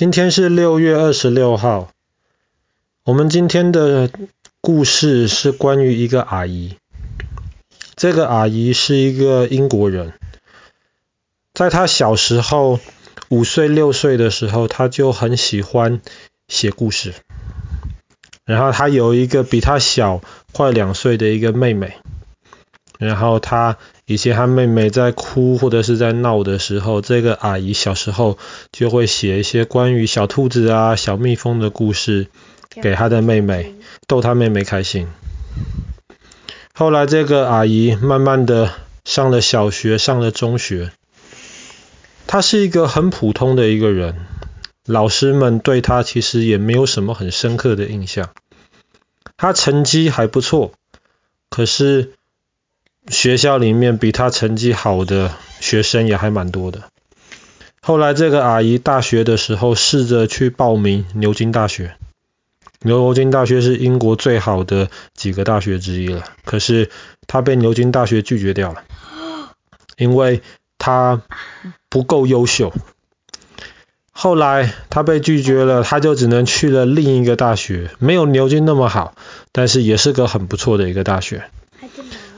今天是六月二十六号。我们今天的故事是关于一个阿姨。这个阿姨是一个英国人，在她小时候五岁六岁的时候，她就很喜欢写故事。然后她有一个比她小快两岁的一个妹妹。然后他。以前他妹妹在哭或者是在闹的时候，这个阿姨小时候就会写一些关于小兔子啊、小蜜蜂的故事给他的妹妹，逗他妹妹开心。后来这个阿姨慢慢的上了小学，上了中学，她是一个很普通的一个人，老师们对她其实也没有什么很深刻的印象。她成绩还不错，可是。学校里面比他成绩好的学生也还蛮多的。后来这个阿姨大学的时候试着去报名牛津大学，牛津大学是英国最好的几个大学之一了。可是她被牛津大学拒绝掉了，因为她不够优秀。后来她被拒绝了，她就只能去了另一个大学，没有牛津那么好，但是也是个很不错的一个大学。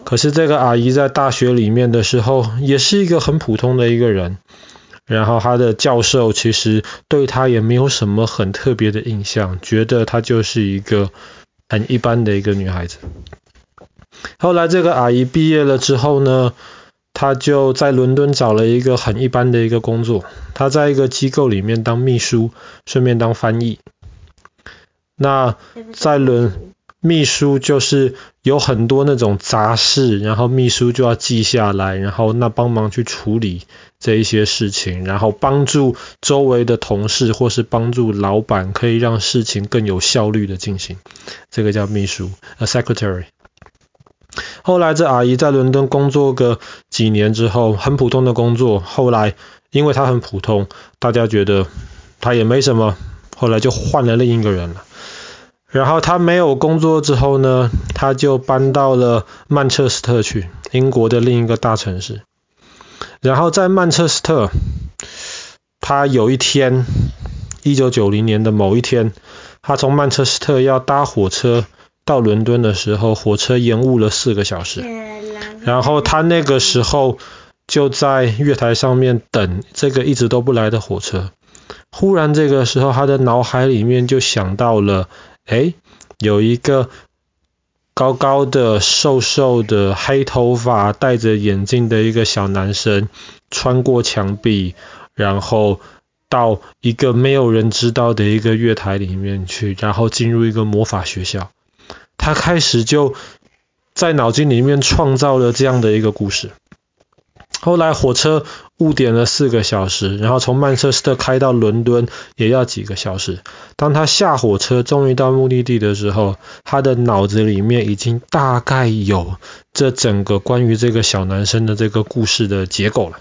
可是这个阿姨在大学里面的时候，也是一个很普通的一个人。然后她的教授其实对她也没有什么很特别的印象，觉得她就是一个很一般的一个女孩子。后来这个阿姨毕业了之后呢，她就在伦敦找了一个很一般的一个工作，她在一个机构里面当秘书，顺便当翻译。那在伦秘书就是有很多那种杂事，然后秘书就要记下来，然后那帮忙去处理这一些事情，然后帮助周围的同事或是帮助老板，可以让事情更有效率的进行。这个叫秘书，a secretary。后来这阿姨在伦敦工作个几年之后，很普通的工作。后来因为她很普通，大家觉得她也没什么，后来就换了另一个人了。然后他没有工作之后呢，他就搬到了曼彻斯特去，英国的另一个大城市。然后在曼彻斯特，他有一天，一九九零年的某一天，他从曼彻斯特要搭火车到伦敦的时候，火车延误了四个小时。然后他那个时候就在月台上面等这个一直都不来的火车。忽然这个时候，他的脑海里面就想到了。诶，有一个高高的、瘦瘦的、黑头发、戴着眼镜的一个小男生，穿过墙壁，然后到一个没有人知道的一个月台里面去，然后进入一个魔法学校。他开始就在脑筋里面创造了这样的一个故事。后来火车误点了四个小时，然后从曼彻斯特开到伦敦也要几个小时。当他下火车，终于到目的地的时候，他的脑子里面已经大概有这整个关于这个小男生的这个故事的结构了。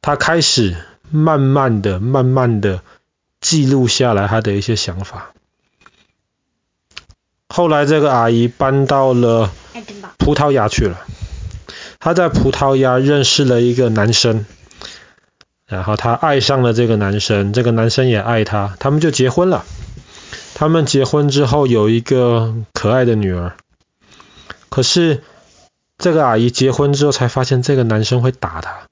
他开始慢慢的、慢慢的记录下来他的一些想法。后来这个阿姨搬到了葡萄牙去了。他在葡萄牙认识了一个男生，然后他爱上了这个男生，这个男生也爱他，他们就结婚了。他们结婚之后有一个可爱的女儿。可是这个阿姨结婚之后才发现这个男生会打她。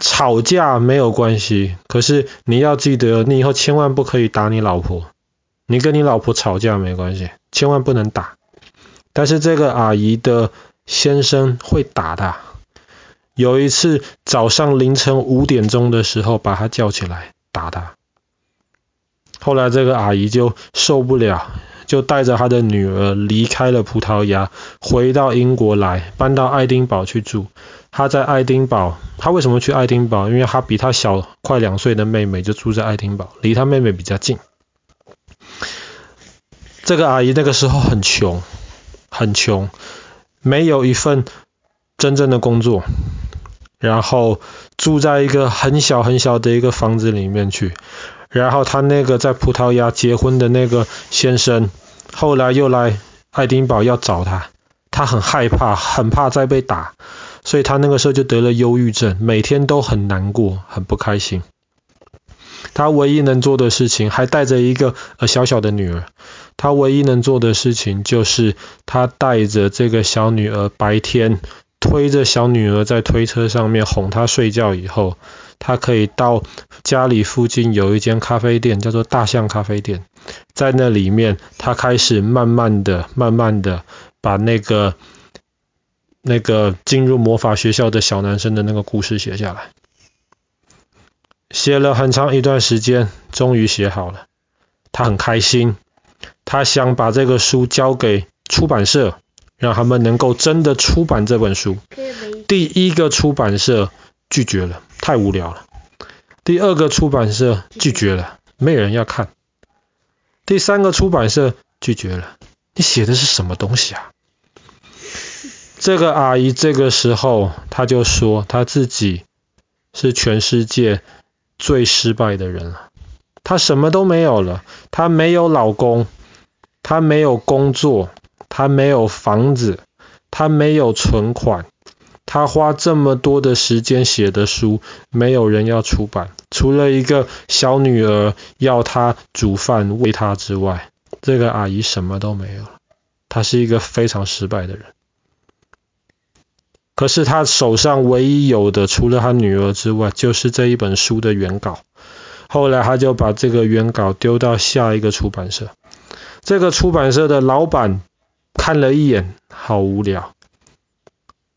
吵架没有关系，可是你要记得，你以后千万不可以打你老婆。你跟你老婆吵架没关系，千万不能打。但是这个阿姨的。先生会打他。有一次早上凌晨五点钟的时候，把他叫起来打他。后来这个阿姨就受不了，就带着她的女儿离开了葡萄牙，回到英国来，搬到爱丁堡去住。她在爱丁堡，她为什么去爱丁堡？因为她比她小快两岁的妹妹就住在爱丁堡，离她妹妹比较近。这个阿姨那个时候很穷，很穷。没有一份真正的工作，然后住在一个很小很小的一个房子里面去，然后他那个在葡萄牙结婚的那个先生，后来又来爱丁堡要找他，他很害怕，很怕再被打，所以他那个时候就得了忧郁症，每天都很难过，很不开心。他唯一能做的事情，还带着一个呃小小的女儿。他唯一能做的事情，就是他带着这个小女儿，白天推着小女儿在推车上面哄她睡觉以后，他可以到家里附近有一间咖啡店，叫做大象咖啡店，在那里面，他开始慢慢的、慢慢的把那个那个进入魔法学校的小男生的那个故事写下来。写了很长一段时间，终于写好了。他很开心，他想把这个书交给出版社，让他们能够真的出版这本书。第一个出版社拒绝了，太无聊了。第二个出版社拒绝了，没有人要看。第三个出版社拒绝了，你写的是什么东西啊？这个阿姨这个时候，她就说她自己是全世界。最失败的人了，她什么都没有了，她没有老公，他没有工作，他没有房子，他没有存款，他花这么多的时间写的书，没有人要出版，除了一个小女儿要他煮饭喂他之外，这个阿姨什么都没有了，她是一个非常失败的人。可是他手上唯一有的，除了他女儿之外，就是这一本书的原稿。后来他就把这个原稿丢到下一个出版社。这个出版社的老板看了一眼，好无聊。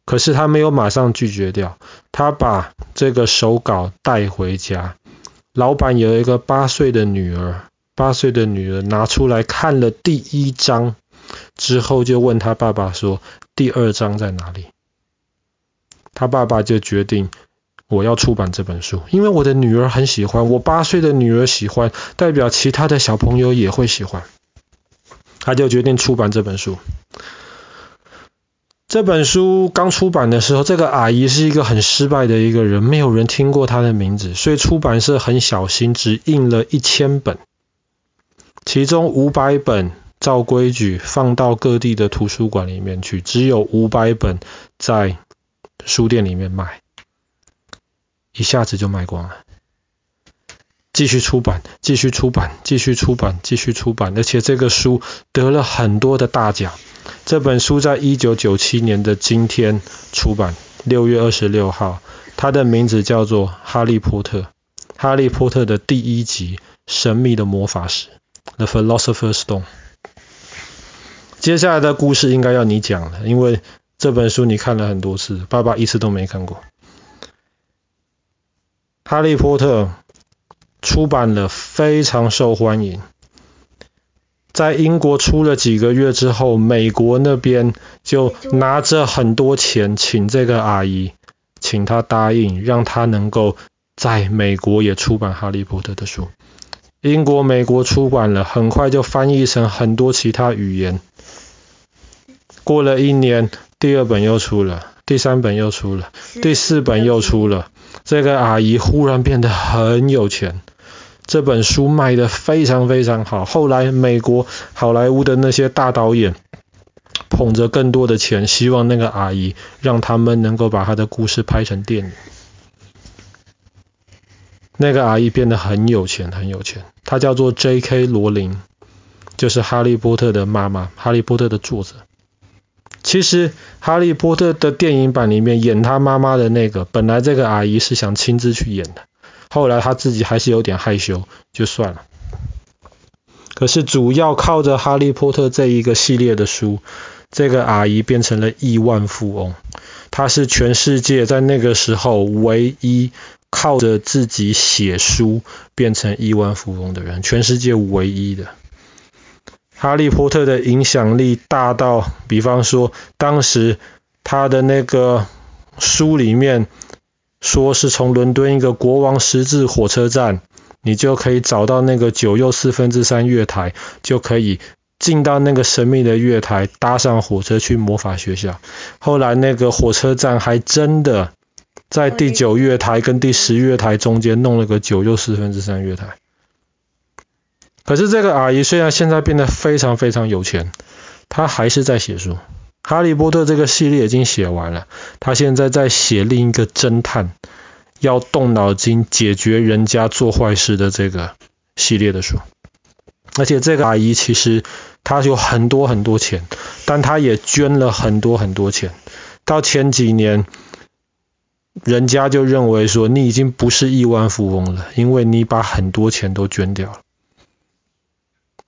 可是他没有马上拒绝掉，他把这个手稿带回家。老板有一个八岁的女儿，八岁的女儿拿出来看了第一章之后，就问他爸爸说：“第二章在哪里？”他爸爸就决定，我要出版这本书，因为我的女儿很喜欢，我八岁的女儿喜欢，代表其他的小朋友也会喜欢。他就决定出版这本书。这本书刚出版的时候，这个阿姨是一个很失败的一个人，没有人听过她的名字，所以出版社很小心，只印了一千本，其中五百本照规矩放到各地的图书馆里面去，只有五百本在。书店里面卖，一下子就卖光了。继续出版，继续出版，继续出版，继续出版，而且这个书得了很多的大奖。这本书在一九九七年的今天出版，六月二十六号，它的名字叫做《哈利波特》。哈利波特的第一集《神秘的魔法石》（The Philosopher's Stone）。接下来的故事应该要你讲了，因为。这本书你看了很多次，爸爸一次都没看过。哈利波特出版了，非常受欢迎。在英国出了几个月之后，美国那边就拿着很多钱请这个阿姨，请她答应，让她能够在美国也出版哈利波特的书。英国、美国出版了，很快就翻译成很多其他语言。过了一年。第二本又出了，第三本又出了，第四本又出了。这个阿姨忽然变得很有钱，这本书卖得非常非常好。后来美国好莱坞的那些大导演捧着更多的钱，希望那个阿姨让他们能够把她的故事拍成电影。那个阿姨变得很有钱，很有钱。她叫做 J.K. 罗琳，就是哈利波特的妈妈，哈利波特的作者。其实《哈利波特》的电影版里面演他妈妈的那个，本来这个阿姨是想亲自去演的，后来他自己还是有点害羞，就算了。可是主要靠着《哈利波特》这一个系列的书，这个阿姨变成了亿万富翁。她是全世界在那个时候唯一靠着自己写书变成亿万富翁的人，全世界唯一的。哈利波特的影响力大到，比方说，当时他的那个书里面说是从伦敦一个国王十字火车站，你就可以找到那个九又四分之三月台，就可以进到那个神秘的月台，搭上火车去魔法学校。后来那个火车站还真的在第九月台跟第十月台中间弄了个九又四分之三月台。可是这个阿姨虽然现在变得非常非常有钱，她还是在写书，哈利波特这个系列已经写完了，他现在在写另一个侦探要动脑筋解决人家做坏事的这个系列的书。而且这个阿姨其实她有很多很多钱，但她也捐了很多很多钱。到前几年，人家就认为说你已经不是亿万富翁了，因为你把很多钱都捐掉了。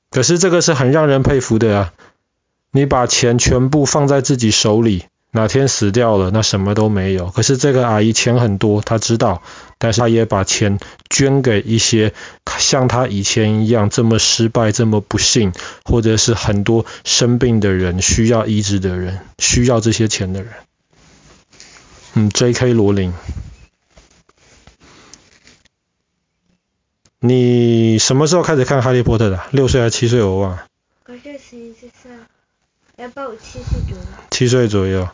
可是这个是很让人佩服的啊！你把钱全部放在自己手里，哪天死掉了，那什么都没有。可是这个阿姨钱很多，她知道，但是她也把钱捐给一些像她以前一样这么失败、这么不幸，或者是很多生病的人、需要医治的人、需要这些钱的人。嗯，J.K. 罗琳，你什么时候开始看《哈利波特》的？六岁还是七岁？我忘了。我是十一岁，七岁左右。七岁左右，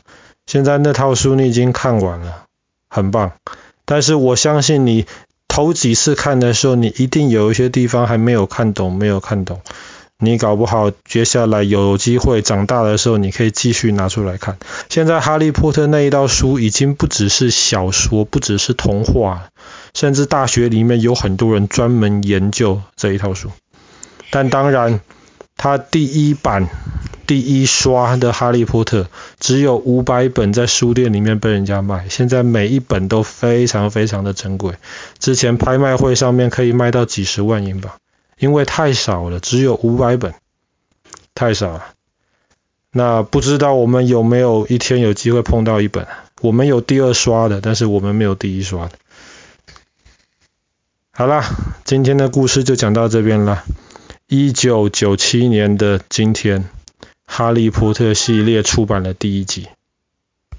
现在那套书你已经看完了，很棒。但是我相信你头几次看的时候，你一定有一些地方还没有看懂，没有看懂。你搞不好接下来有机会长大的时候，你可以继续拿出来看。现在《哈利波特》那一套书已经不只是小说，不只是童话，甚至大学里面有很多人专门研究这一套书。但当然，它第一版、第一刷的《哈利波特》只有五百本在书店里面被人家卖，现在每一本都非常非常的珍贵。之前拍卖会上面可以卖到几十万英镑。因为太少了，只有五百本，太少了。那不知道我们有没有一天有机会碰到一本？我们有第二刷的，但是我们没有第一刷的。好啦，今天的故事就讲到这边了。一九九七年的今天，《哈利波特》系列出版了第一集。